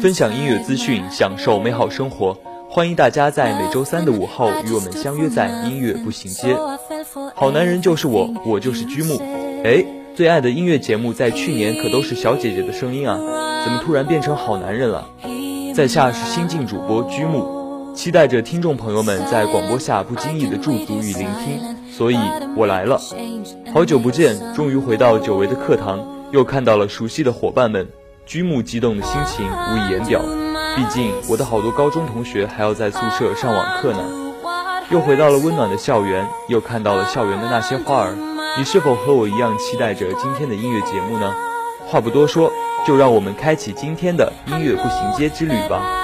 分享音乐资讯，享受美好生活。欢迎大家在每周三的午后与我们相约在音乐步行街。好男人就是我，我就是居木。哎，最爱的音乐节目在去年可都是小姐姐的声音啊，怎么突然变成好男人了？在下是新晋主播居木，期待着听众朋友们在广播下不经意的驻足与聆听，所以我来了。好久不见，终于回到久违的课堂，又看到了熟悉的伙伴们，居木激动的心情无以言表。毕竟我的好多高中同学还要在宿舍上网课呢。又回到了温暖的校园，又看到了校园的那些花儿。你是否和我一样期待着今天的音乐节目呢？话不多说，就让我们开启今天的音乐步行街之旅吧。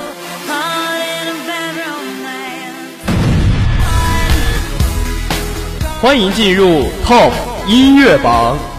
欢迎进入 Top 音乐榜。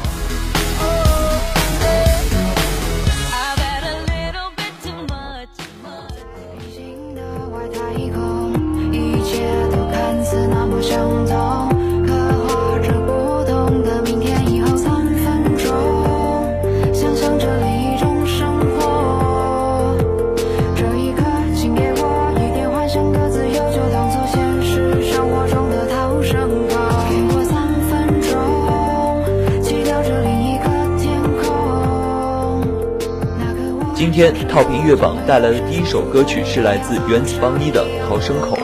今天 Top 音乐榜带来的第一首歌曲是来自原子邦妮的《逃生口》。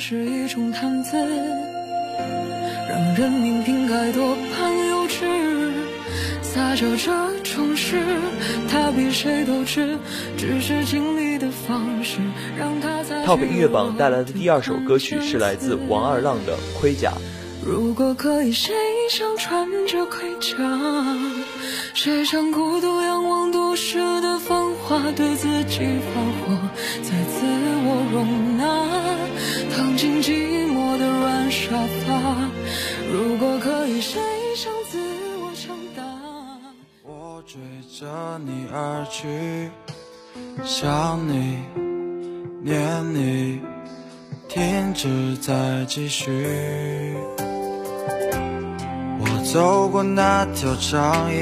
是一种谈资，让人明瓶盖多半幼稚。撒娇这种事，他比谁都知，只是经 Top 音乐榜带来的第二首歌曲是来自王二浪的《盔甲》。如果可以，谁想穿着盔甲？谁想孤独仰望都市的繁华，对自己发火，再自我容纳，躺进寂寞的软沙发。如果可以，谁想自我强大？我追着你而去，想你，念你，停止再继续。我走过那条长椅，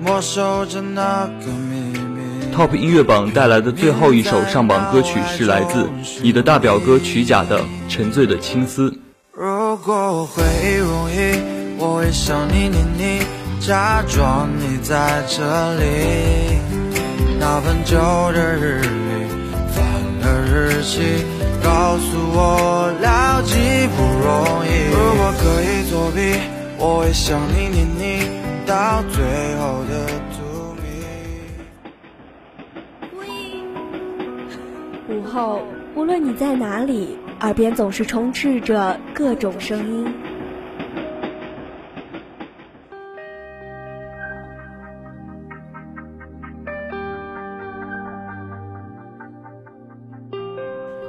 默守着那个秘密。Top 音乐榜带来的最后一首上榜歌曲是来自你的大表哥曲甲的《沉醉的青丝》。如果回忆容易，我会想你念你，假装你在这里。那本旧的日历，翻了日期，告诉我了解不容易。如果可以作弊，我会想你念你，到最后的荼蘼。午后，无论你在哪里，耳边总是充斥着各种声音。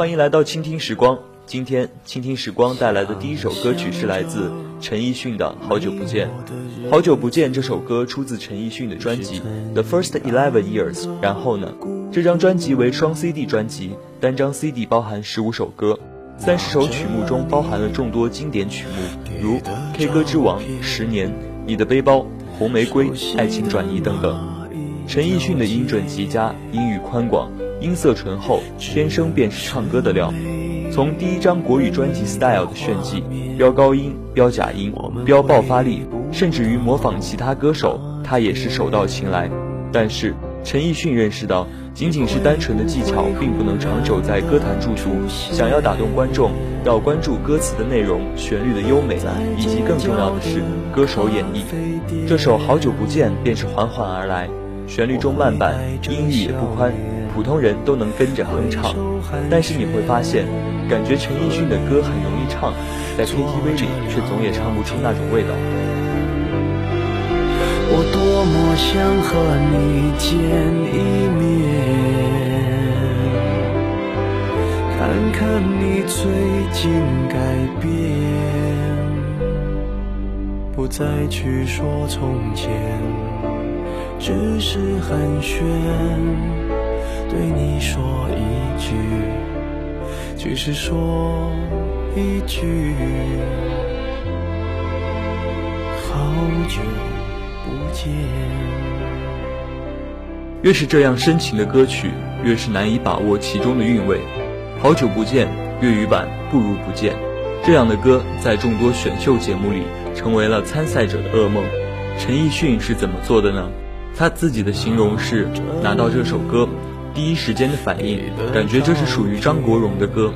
欢迎来到倾听时光。今天倾听时光带来的第一首歌曲是来自陈奕迅的《好久不见》。《好久不见》这首歌出自陈奕迅的专辑《The First Eleven Years》。然后呢，这张专辑为双 CD 专辑，单张 CD 包含十五首歌，三十首曲目中包含了众多经典曲目，如《K 歌之王》《十年》《你的背包》《红玫瑰》《爱情转移》等等。陈奕迅的音准极佳，音域宽广。音色醇厚，天生便是唱歌的料。从第一张国语专辑《Style》的炫技，飙高音、飙假音、飙爆发力，甚至于模仿其他歌手，他也是手到擒来。但是陈奕迅认识到，仅仅是单纯的技巧，并不能长久在歌坛驻足。想要打动观众，要关注歌词的内容、旋律的优美，以及更重要的是歌手演绎。这首《好久不见》便是缓缓而来，旋律中慢板，音域也不宽。普通人都能跟着哼唱，但是你会发现，感觉陈奕迅的歌很容易唱，在 KTV 里却总也唱不出那种味道。我多么想和你见一面，看看你最近改变，不再去说从前，只是寒暄。对你说一句，只是说一句，好久不见。越是这样深情的歌曲，越是难以把握其中的韵味。好久不见，粤语版不如不见。这样的歌在众多选秀节目里成为了参赛者的噩梦。陈奕迅是怎么做的呢？他自己的形容是拿到这首歌。第一时间的反应，感觉这是属于张国荣的歌。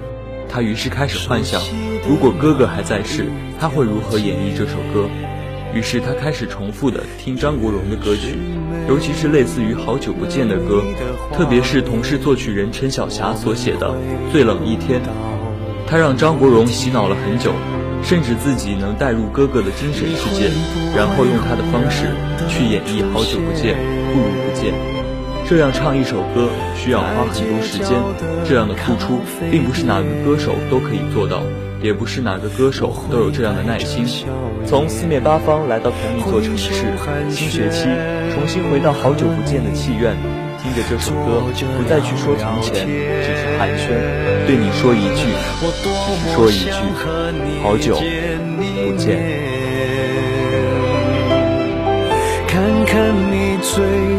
他于是开始幻想，如果哥哥还在世，他会如何演绎这首歌。于是他开始重复的听张国荣的歌曲，尤其是类似于《好久不见》的歌，特别是同是作曲人陈小霞所写的《最冷一天》，他让张国荣洗脑了很久，甚至自己能带入哥哥的精神世界，然后用他的方式去演绎《好久不见》，不如不见。这样唱一首歌需要花很多时间，这样的付出并不是哪个歌手都可以做到，也不是哪个歌手都有这样的耐心。从四面八方来到同一座城市，新学期重新回到好久不见的戏院，听着这首歌，不再去说从前，只是寒暄，对你说一句，说一句，好久不见。看看你最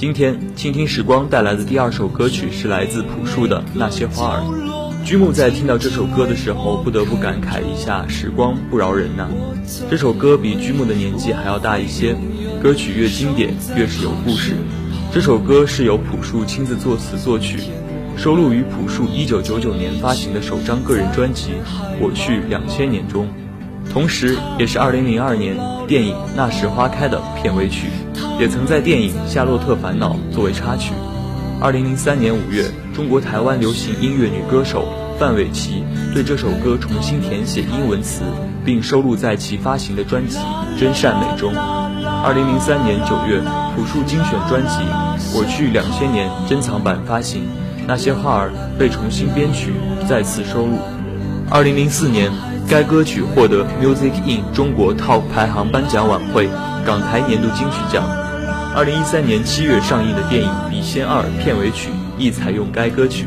今天倾听时光带来的第二首歌曲是来自朴树的《那些花儿》。居木在听到这首歌的时候，不得不感慨一下：时光不饶人呐。这首歌比居木的年纪还要大一些，歌曲越经典越是有故事。这首歌是由朴树亲自作词作曲，收录于朴树1999年发行的首张个人专辑《我去两千年》中，同时也是2002年电影《那时花开》的片尾曲，也曾在电影《夏洛特烦恼》作为插曲。2003年5月，中国台湾流行音乐女歌手范玮琪对这首歌重新填写英文词，并收录在其发行的专辑《真善美》中。2003年9月，朴树精选专辑《我去两千年》珍藏版发行，《那些花儿》被重新编曲，再次收录。2004年，该歌曲获得 Music in 中国 TOP 排行颁奖晚会港台年度金曲奖。二零一三年七月上映的电影《笔仙二》片尾曲亦采用该歌曲。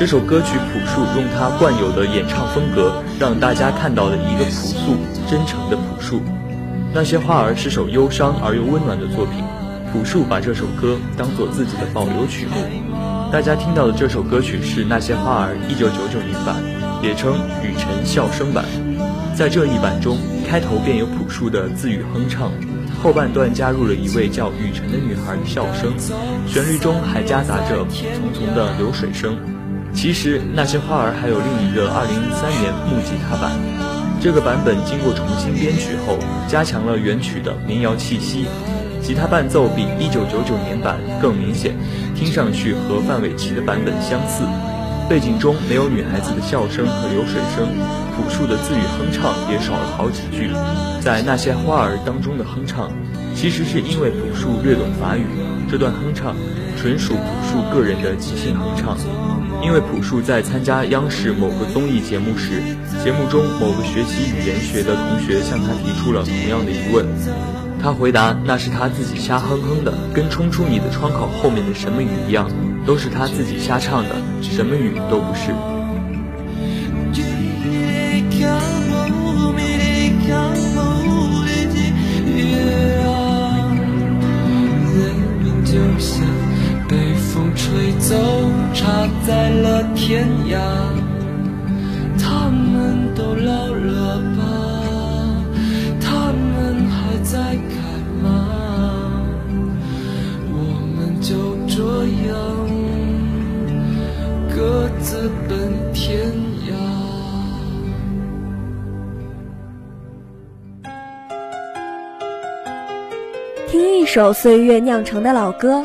这首歌曲朴树用他惯有的演唱风格，让大家看到了一个朴素、真诚的朴树。那些花儿是首忧伤而又温暖的作品，朴树把这首歌当做自己的保留曲目。大家听到的这首歌曲是《那些花儿》1999年版，也称雨辰笑声版。在这一版中，开头便有朴树的自语哼唱，后半段加入了一位叫雨辰的女孩的笑声，旋律中还夹杂着淙淙的流水声。其实，《那些花儿》还有另一个2003年木吉他版，这个版本经过重新编曲后，加强了原曲的民谣气息。吉他伴奏比1999年版更明显，听上去和范玮琪的版本相似。背景中没有女孩子的笑声和流水声，朴树的自语哼唱也少了好几句。在那些花儿当中的哼唱，其实是因为朴树略懂法语，这段哼唱纯属朴树个人的即兴哼唱。因为朴树在参加央视某个综艺节目时，节目中某个学习语言学的同学向他提出了同样的疑问。他回答：“那是他自己瞎哼哼的，跟冲出你的窗口后面的什么语一样，都是他自己瞎唱的，什么语都不是。”吹走，插在了天涯。他们都老了吧？他们还在开吗？我们就这样各自奔天涯。听一首岁月酿成的老歌，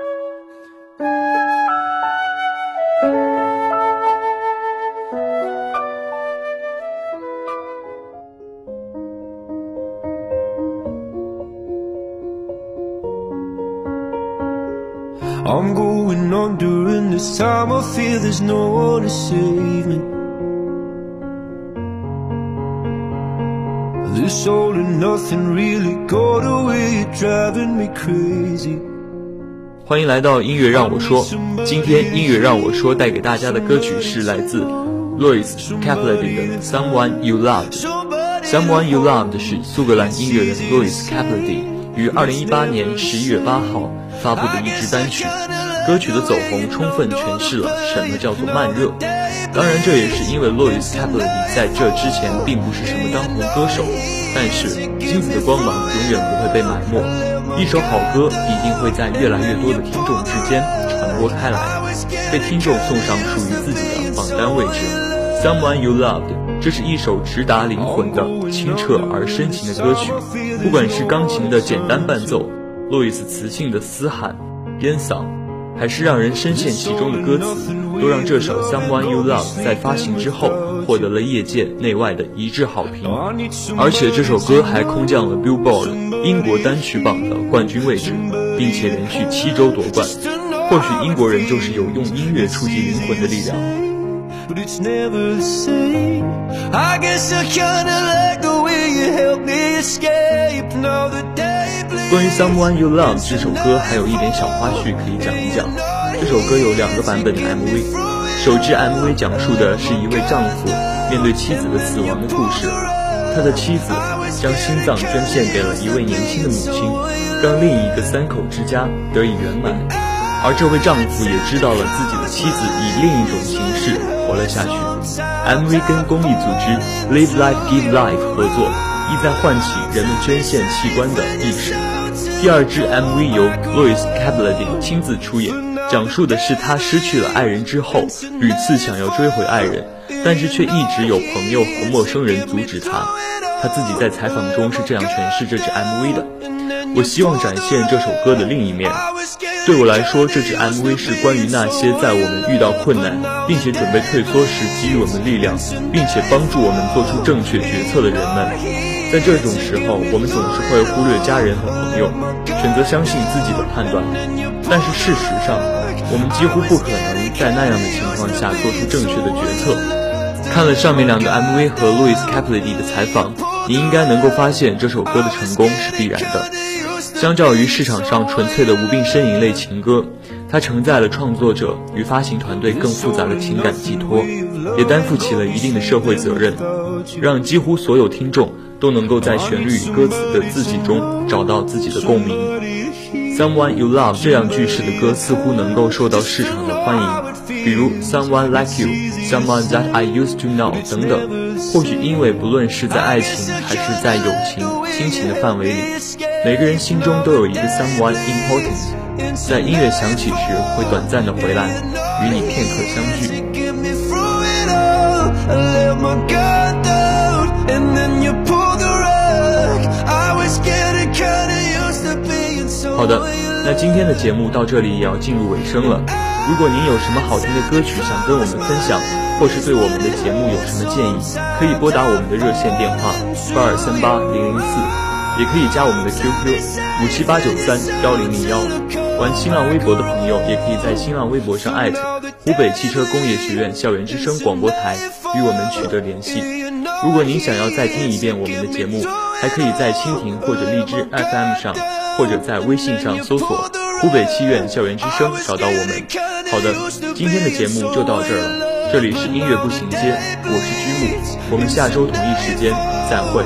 There's no one to save me. This all and nothing really got away, driving me crazy. 欢迎来到音乐让我说。今天音乐让我说带给大家的歌曲是来自 Louis Capaldi 的 Someone You Loved。Someone You Loved 是苏格兰音乐人 Louis Capaldi 于二零一八年十一月八号发布的一支单曲。歌曲的走红充分诠释了什么叫做慢热。当然，这也是因为 Louis Capaldi 在这之前并不是什么当红歌手。但是，金子的光芒永远不会被埋没。一首好歌一定会在越来越多的听众之间传播开来，被听众送上属于自己的榜单位置。Someone You Loved，这是一首直达灵魂的清澈而深情的歌曲。不管是钢琴的简单伴奏，路易斯磁性的嘶喊、烟嗓，还是让人深陷其中的歌词，都让这首 Someone You Love 在发行之后获得了业界内外的一致好评。而且这首歌还空降了 Billboard 英国单曲榜的冠军位置，并且连续七周夺冠。或许英国人就是有用音乐触及灵魂的力量。关于 Someone You Love 这首歌，还有一点小花絮可以讲一讲。这首歌有两个版本的 MV，首支 MV 讲述的是一位丈夫面对妻子的死亡的故事。他的妻子将心脏捐献给了一位年轻的母亲，让另一个三口之家得以圆满。而这位丈夫也知道了自己的妻子以另一种形式活了下去。MV 跟公益组织 Live Life Give Life 合作，意在唤起人们捐献器官的意识。第二支 MV 由 Louis c a b a l d i 亲自出演，讲述的是他失去了爱人之后，屡次想要追回爱人，但是却一直有朋友和陌生人阻止他。他自己在采访中是这样诠释这支 MV 的：“我希望展现这首歌的另一面。对我来说，这支 MV 是关于那些在我们遇到困难，并且准备退缩时给予我们力量，并且帮助我们做出正确决策的人们。在这种时候，我们总是会忽略家人和朋友，选择相信自己的判断。但是事实上，我们几乎不可能在那样的情况下做出正确的决策。看了上面两个 MV 和 Louis Capaldi 的采访，你应该能够发现这首歌的成功是必然的。相较于市场上纯粹的无病呻吟类情歌，它承载了创作者与发行团队更复杂的情感寄托，也担负起了一定的社会责任，让几乎所有听众都能够在旋律与歌词的字迹中找到自己的共鸣。Someone You Love 这样句式的歌似乎能够受到市场的欢迎，比如 Someone Like You、Someone That I Used to Know 等等。或许因为不论是在爱情还是在友情、亲情的范围里，每个人心中都有一个 someone important，在音乐响起时会短暂的回来，与你片刻相聚。好的，那今天的节目到这里也要进入尾声了。如果您有什么好听的歌曲想跟我们分享，或是对我们的节目有什么建议，可以拨打我们的热线电话八二三八零零四，也可以加我们的 QQ 五七八九三幺零零幺。玩新浪微博的朋友，也可以在新浪微博上艾特湖北汽车工业学院校园之声广播台与我们取得联系。如果您想要再听一遍我们的节目，还可以在蜻蜓或者荔枝 FM 上，或者在微信上搜索。湖北七院校园之声，找到我们。好的，今天的节目就到这儿了。这里是音乐步行街，我是居木，我们下周同一时间再会。